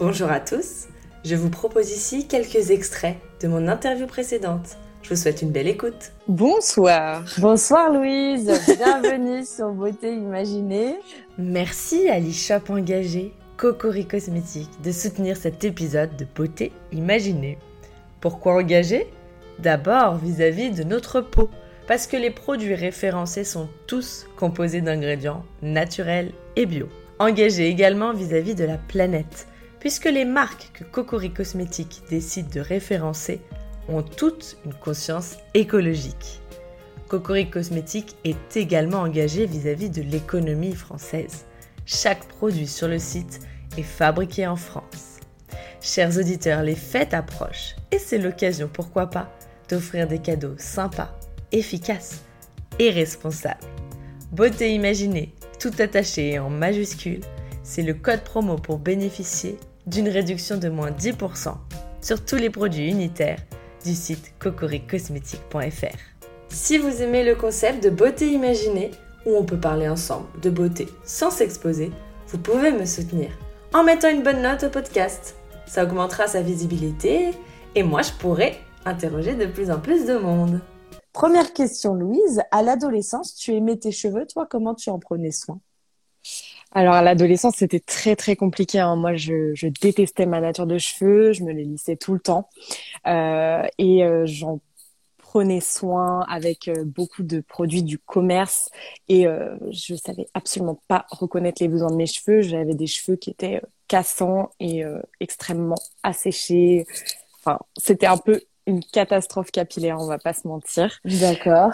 Bonjour à tous, je vous propose ici quelques extraits de mon interview précédente. Je vous souhaite une belle écoute. Bonsoir. Bonsoir Louise, bienvenue sur Beauté Imaginée. Merci à l'e-shop engagé Cocori Cosmétiques de soutenir cet épisode de Beauté Imaginée. Pourquoi engagé? D'abord vis-à-vis de notre peau, parce que les produits référencés sont tous composés d'ingrédients naturels et bio. Engagé également vis-à-vis de la planète, puisque les marques que Cocori Cosmétiques décide de référencer ont toutes une conscience écologique. Cocori Cosmétiques est également engagé vis-à-vis de l'économie française. Chaque produit sur le site est fabriqué en France. Chers auditeurs, les fêtes approchent et c'est l'occasion, pourquoi pas, d'offrir des cadeaux sympas, efficaces et responsables. Beauté imaginée, tout attaché et en majuscule, c'est le code promo pour bénéficier d'une réduction de moins 10% sur tous les produits unitaires du site cocoricosmétique.fr. Si vous aimez le concept de beauté imaginée, où on peut parler ensemble de beauté sans s'exposer, vous pouvez me soutenir en mettant une bonne note au podcast. Ça augmentera sa visibilité et moi je pourrai interroger de plus en plus de monde. Première question Louise, à l'adolescence, tu aimais tes cheveux, toi comment tu en prenais soin? Alors à l'adolescence, c'était très très compliqué. Hein. Moi, je, je, détestais ma nature de cheveux, je me les lissais tout le temps euh, et euh, j'en prenais soin avec euh, beaucoup de produits du commerce et euh, je savais absolument pas reconnaître les besoins de mes cheveux. J'avais des cheveux qui étaient euh, cassants et extrêmement asséchés. Enfin, c'était un peu une catastrophe capillaire, on va pas se mentir. D'accord.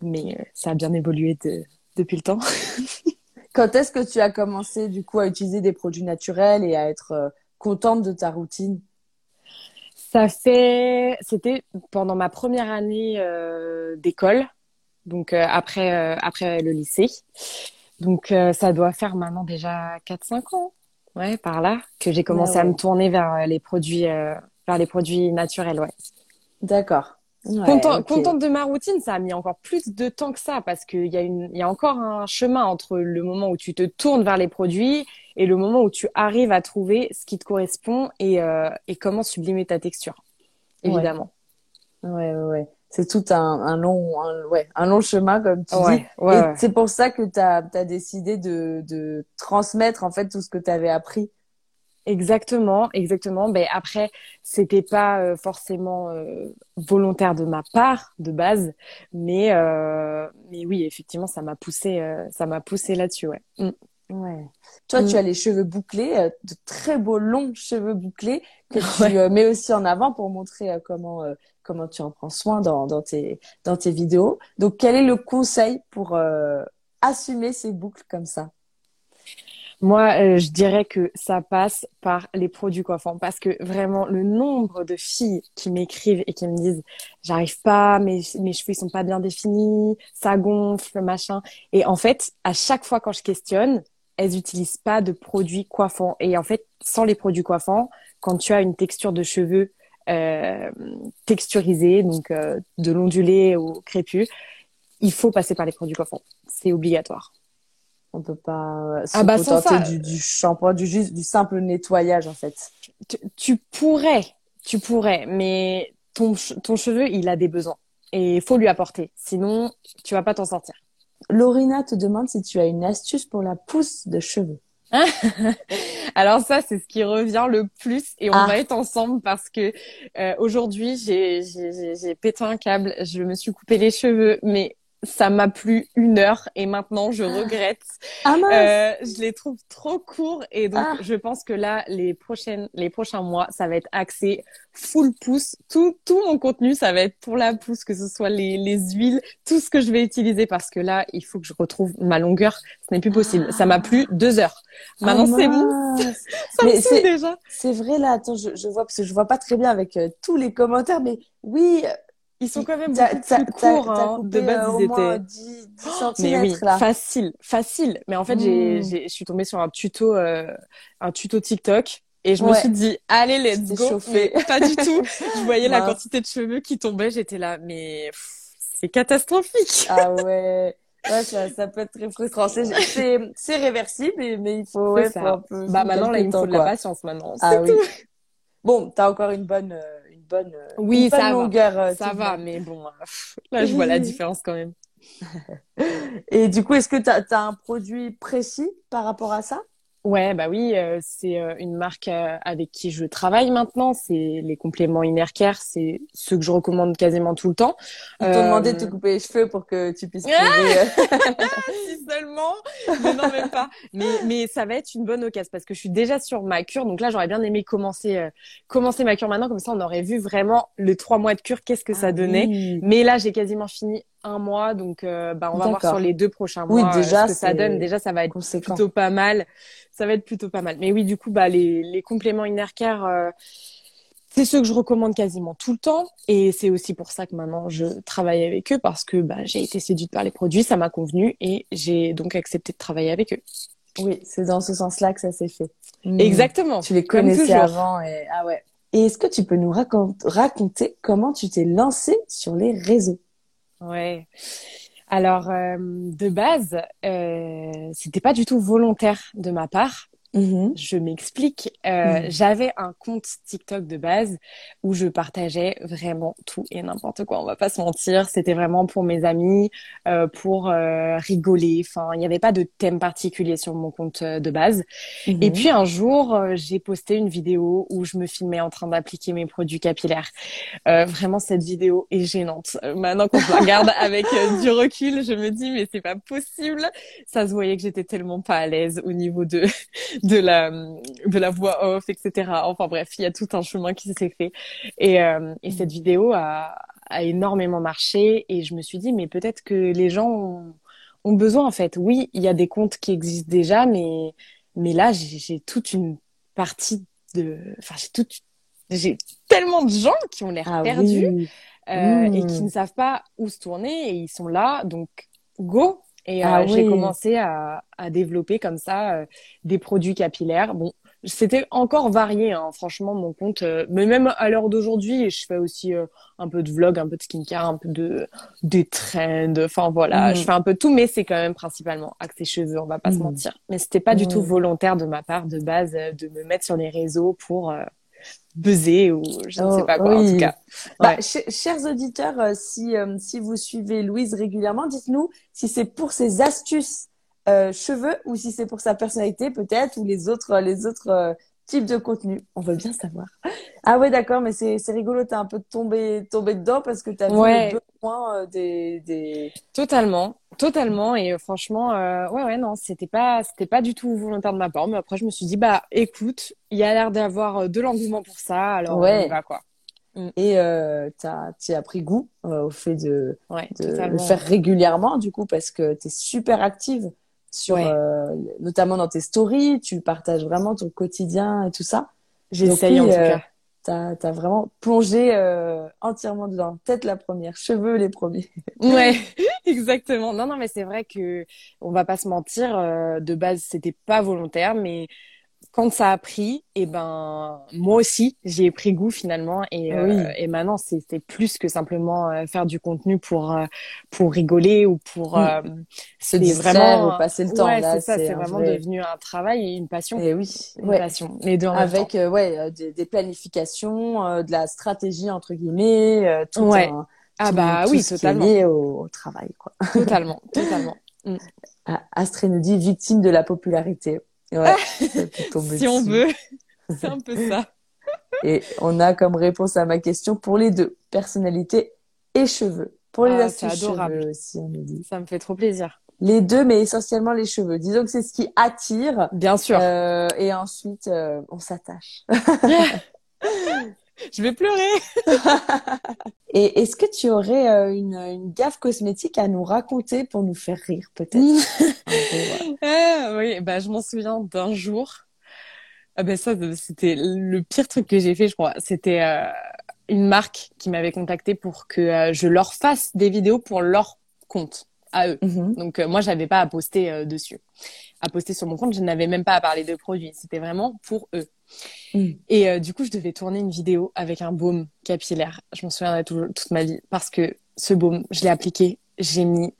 mais ça a bien évolué de, depuis le temps. Quand est-ce que tu as commencé du coup à utiliser des produits naturels et à être euh, contente de ta routine? Ça fait, c'était pendant ma première année euh, d'école, donc euh, après après le lycée. Donc ça doit faire maintenant déjà 4-5 ans, ouais, par là, que j'ai commencé à me tourner vers les produits vers les produits naturels, ouais. D'accord. Contente de ma routine, ça a mis encore plus de temps que ça parce qu'il y, a une, y a encore un chemin entre le moment où tu te tournes vers les produits et le moment où tu arrives à trouver ce qui te correspond et, euh, et comment sublimer ta texture, évidemment. Ouais, ouais, ouais. C'est tout un, un long, un, ouais, un long chemin, comme tu dis. et c'est pour ça que tu as, as, décidé de, de transmettre en fait tout ce que tu avais appris Exactement, exactement. Ben après, c'était pas euh, forcément euh, volontaire de ma part de base, mais euh, mais oui, effectivement, ça m'a poussé, ça m'a poussé là-dessus, ouais. Mm. Ouais. Toi, tu mm. as les cheveux bouclés, de très beaux longs cheveux bouclés que tu mets aussi en avant pour montrer comment comment tu en prends soin dans dans tes dans tes vidéos. Donc, quel est le conseil pour assumer ces boucles comme ça? Moi, euh, je dirais que ça passe par les produits coiffants parce que vraiment le nombre de filles qui m'écrivent et qui me disent j'arrive pas, mes, cheveux ils sont pas bien définis, ça gonfle, machin. Et en fait, à chaque fois quand je questionne, elles utilisent pas de produits coiffants. Et en fait, sans les produits coiffants, quand tu as une texture de cheveux euh, texturisée, donc euh, de l'ondulé au crépus, il faut passer par les produits coiffants. C'est obligatoire. On peut pas se ah bah contenter du, du shampoing, du juste du simple nettoyage en fait. Tu, pourrais, tu pourrais, mais ton ton cheveu il a des besoins et il faut lui apporter. Sinon, tu vas pas t'en sortir. Lorina te demande si tu as une astuce pour la pousse de cheveux. Alors ça, c'est ce qui revient le plus et on ah. va être ensemble parce que euh, aujourd'hui, j'ai pété un câble, je me suis coupé les cheveux, mais ça m'a plu une heure et maintenant je ah. regrette. Ah, euh, je les trouve trop courts et donc ah. je pense que là les prochaines les prochains mois ça va être axé full pouce. Tout tout mon contenu ça va être pour la pouce que ce soit les les huiles, tout ce que je vais utiliser parce que là il faut que je retrouve ma longueur. Ce n'est plus possible. Ça m'a plu deux heures. Maintenant c'est bon. ça me déjà. C'est vrai là. Attends je, je vois parce que je vois pas très bien avec euh, tous les commentaires mais oui ils sont quand même beaucoup plus courts. Hein. De base, ils étaient 10, 10 mais oui, là. facile, facile. Mais en fait, j'ai, hmm. je suis tombée sur un tuto, euh, un tuto TikTok. Et je me suis dit, allez, let's go. Pas du tout. Je voyais la quantité de cheveux qui tombaient. J'étais là, mais c'est catastrophique. Ah ouais. Ouais, ça, ça peut être très frustrant. C'est, réversible, mais, il faut, ouais, ça. faut un peu. Bah maintenant, là, il me faut de la patience maintenant. Ah oui. tout. Bon, t'as encore une bonne, euh, bonne, euh, Oui, une bonne ça va. longueur. euh, Ça va, mais bon, pff, là, je vois la différence quand même. Et du coup, est-ce que t'as, t'as un produit précis par rapport à ça? Ouais, bah oui, euh, c'est euh, une marque euh, avec qui je travaille maintenant. C'est les compléments Innercare, c'est ceux que je recommande quasiment tout le temps. Ils t'ont Euh, demandé de te couper les cheveux pour que tu puisses Ah euh, si seulement, mais non même pas. Mais mais ça va être une bonne occasion parce que je suis déjà sur ma cure, donc là j'aurais bien aimé commencer euh, commencer ma cure maintenant, comme ça on aurait vu vraiment le trois mois de cure, qu'est-ce que ça Ah donnait. oui. Mais là j'ai quasiment fini un mois, donc euh, bah on va voir sur les deux prochains mois euh, déjà, ce que ça donne. Déjà ça va être Conséquent. plutôt pas mal. Ça va être plutôt pas mal. Mais oui, du coup, bah, les, les compléments Innercare, euh, c'est ceux que je recommande quasiment tout le temps. Et c'est aussi pour ça que maintenant, je travaille avec eux parce que bah, j'ai été séduite par les produits, ça m'a convenu et j'ai donc accepté de travailler avec eux. Oui, c'est dans ce sens-là que ça s'est fait. Hmm. Exactement. Tu les connaissais avant et ah ouais. Et est-ce que tu peux nous racon- raconter comment tu t'es lancée sur les réseaux? Ouais. Alors, euh, de base, euh, c'était pas du tout volontaire de ma part. Mhm. Je m'explique. Euh, Mhm. J'avais un compte TikTok de base où je partageais vraiment tout et n'importe quoi. On va pas se mentir. C'était vraiment pour mes amis, euh, pour euh, rigoler. Enfin, il n'y avait pas de thème particulier sur mon compte euh, de base. Et Mhm. puis un jour, euh, j'ai posté une vidéo où je me filmais en train d'appliquer mes produits capillaires. Euh, vraiment, cette vidéo est gênante. Maintenant, la regarde avec du recul, je me dis mais c'est pas possible. Ça se voyait que j'étais tellement pas à l'aise au niveau de de la de la voix off, etc. Enfin bref, il y a tout un chemin qui s'est fait. Et euh, et cette vidéo a a énormément marché et je me suis dit mais peut-être que les gens ont, ont besoin en fait. Oui, il y a des comptes qui existent déjà, mais mais là j'ai toute une partie de, enfin j'ai toute j'ai tellement de gens qui ont l'air Ah perdus oui. euh, et qui ne savent pas où se tourner et ils sont là donc go et euh, Ah j'ai oui. commencé à, à développer comme ça euh, des produits capillaires bon c'était encore varié hein, franchement mon compte euh, mais même à l'heure d'aujourd'hui je fais aussi euh, un peu de vlog un peu de skincare un peu de des trends enfin voilà je fais un peu de tout mais c'est quand même principalement axé cheveux on va pas se Mm. mentir mais c'était pas du tout volontaire de ma part de base euh, de me mettre sur les réseaux pour euh, buzzer ou je ne Oh, sais pas quoi en oui. tout cas Bah, Ouais. ch- chers auditeurs, euh, si, euh, si vous suivez Louise régulièrement, dites-nous si c'est pour ses astuces euh, cheveux ou si c'est pour sa personnalité peut-être ou les autres, euh, les autres types de contenus. On veut bien savoir. Ah ouais, d'accord, mais c'est, c'est rigolo, t'es un peu tombé, tombé dedans parce que t'as vu Ouais. le besoin euh, des, des... Totalement, totalement et euh, franchement euh, ouais ouais non c'était pas c'était pas du tout volontaire de ma part mais après je me suis dit bah écoute il y a l'air d'avoir euh, de l'engouement pour ça alors Ouais. on y va quoi Et euh, t'as, tu as pris goût euh, au fait de, ouais de le faire régulièrement du coup parce que tu es super active sur Ouais. euh, notamment dans tes stories, tu partages vraiment ton quotidien et tout ça. j'essaye en tout euh, cas T'as as vraiment plongé euh, entièrement dedans. Tête la première, cheveux les premiers. ouais exactement non non mais c'est vrai que on va pas se mentir euh, de base c'était pas volontaire mais quand ça a pris et ben moi aussi j'y ai pris goût finalement et euh, Oui. et maintenant c'est c'est plus que simplement euh, faire du contenu pour euh, pour rigoler ou pour Mm. euh, Se distraire vraiment ou passer le temps. ouais là, c'est ça c'est vraiment vrai- devenu un travail et une passion Eh oui, une ouais. passion les deux en même Avec temps euh, ouais euh, des, des planifications, euh, de la stratégie entre guillemets, euh, tout Ouais. un- ah tout- bah tout oui ce qui est totalement lié au, au travail quoi. totalement totalement Ah, Astrée nous dit victime de la popularité. Ouais, si on veut c'est un peu ça Et on a comme réponse à ma question pour les deux, personnalité et cheveux. Pour les Ah, astuces adorable. cheveux aussi, on nous dit. ça me fait trop plaisir Les deux, mais essentiellement les cheveux. Disons que c'est ce qui attire. bien sûr euh, et ensuite, euh, on s'attache. je vais pleurer Et est-ce que tu aurais euh, une, une gaffe cosmétique à nous raconter pour nous faire rire, peut-être? Ouais. Ah, oui, bah, je m'en souviens d'un jour. Ah ben ça, c'était le pire truc que j'ai fait, je crois. C'était euh, une marque qui m'avait contacté pour que euh, je leur fasse des vidéos pour leur compte à eux. Mhm. Donc euh, moi, j'avais pas à poster euh, dessus, à poster sur mon compte. Je n'avais même pas à parler de produits. C'était vraiment pour eux. Mm. Et euh, du coup, je devais tourner une vidéo avec un baume capillaire. Je m'en souviendrai toute ma vie parce que ce baume, je l'ai appliqué. J'ai mis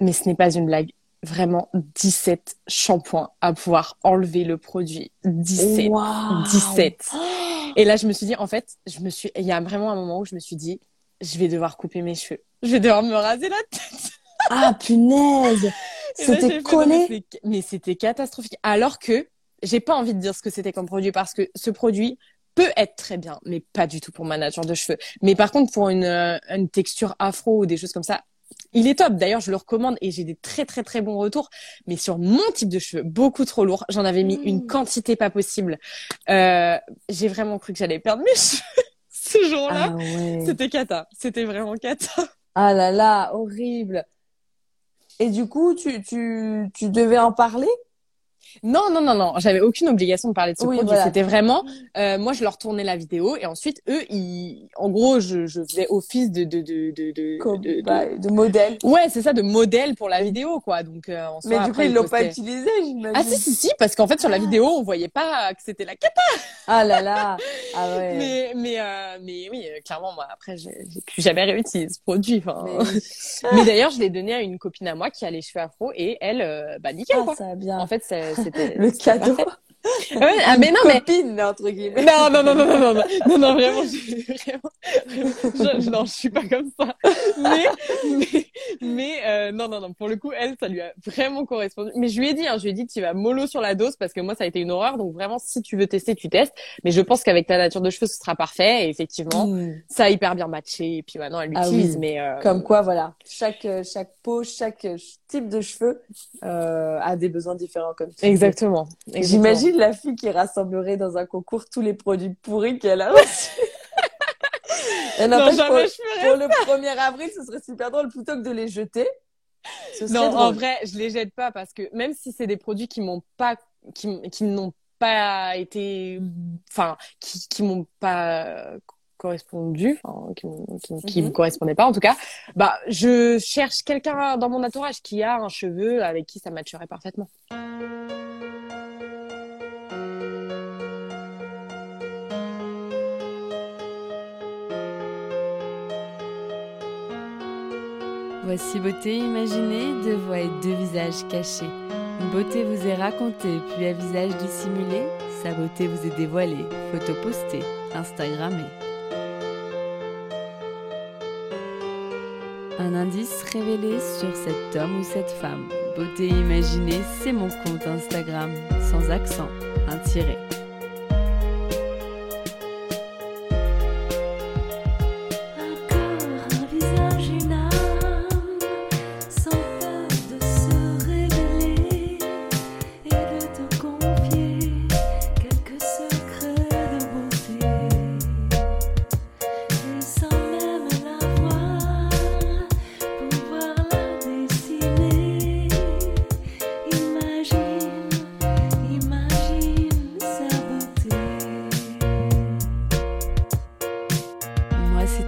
mais ce n'est pas une blague. Vraiment 17 shampoings à pouvoir enlever le produit. 17. 17. Et là, je me suis dit, en fait, je me suis, il y a vraiment un moment où je me suis dit, je vais devoir couper mes cheveux. Je vais devoir me raser la tête. Ah, punaise! C'était collé. Mais c'était catastrophique. Alors que j'ai pas envie de dire ce que c'était comme produit parce que ce produit peut être très bien, mais pas du tout pour ma nature de cheveux. Mais par contre, pour une, euh, une texture afro ou des choses comme ça, il est top. D'ailleurs, je le recommande et j'ai des très très très bons retours. Mais sur mon type de cheveux, beaucoup trop lourd. J'en avais mis une mmh. quantité pas possible. Euh, j'ai vraiment cru que j'allais perdre mes cheveux ce jour-là. Ah C'était cata. C'était vraiment cata. Ah là là, horrible. Et du coup, tu, tu, tu devais en parler? Non, non, non, non. J'avais aucune obligation de parler de ce produit. C'était vraiment, euh, moi, je leur tournais la vidéo et ensuite, eux, ils, en gros, je, je faisais office de de de de de, bah, de, modèle. Ouais, c'est ça, de modèle pour la vidéo, quoi. Donc, euh, en Mais du coup, ils l'ont pas utilisé, j'imagine. Ah si, si, si, parce qu'en fait, sur la ah. vidéo, on voyait pas que c'était la cata. Ah là là. Ah ouais. Mais mais euh, mais oui, euh, clairement, moi, après, j'ai plus jamais réutilisé ce produit. Enfin. Mais, mais d'ailleurs, je l'ai donné à une copine à moi qui a les cheveux afro et elle, euh, bah nickel, ah, quoi. Ça bien. En fait, c'est le cadeau. Ouais, ah, mais non, mais. Copine, entre guillemets. Non, non, non, non, non, non, non, non, vraiment, je, vraiment, je, non, je suis pas comme ça. Mais, mais, mais, euh, non, non, non, pour le coup, elle, ça lui a vraiment correspondu. Mais je lui ai dit, hein, je lui ai dit, tu vas mollo sur la dose parce que moi, ça a été une horreur. Donc vraiment, si tu veux tester, tu testes. Mais je pense qu'avec ta nature de cheveux, ce sera parfait. Et effectivement, mm. ça a hyper bien matché. Et puis maintenant, elle ah l'utilise. Mais, euh... Comme quoi, voilà. Chaque, euh, chaque peau, chaque euh, type de cheveux, euh, a des besoins différents comme ça. Exactement. J'imagine la fille qui rassemblerait dans un concours tous les produits pourris qu'elle a reçus. Et non, pour, pour le 1er avril, ce serait super drôle plutôt que de les jeter. non, en vrai, je les jette pas parce que même si c'est des produits qui m'ont pas, qui, qui n'ont pas été, enfin, qui, qui m'ont pas correspondu, enfin, qui, qui, me mhm. correspondait pas en tout cas, bah, je cherche quelqu'un dans mon entourage qui a un cheveu avec qui ça matcherait parfaitement. Voici beauté imaginée, deux voix et deux visages cachés. Une beauté vous est racontée, puis un visage dissimulé. Sa beauté vous est dévoilée, photo postée, Instagrammée. Un indice révélé sur cet homme ou cette femme. Beauté imaginée, c'est mon compte Instagram, sans accent, un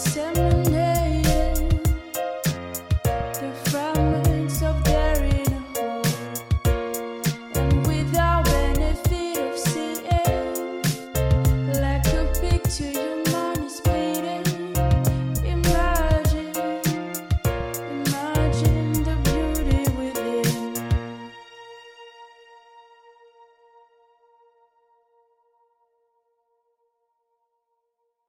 Summer.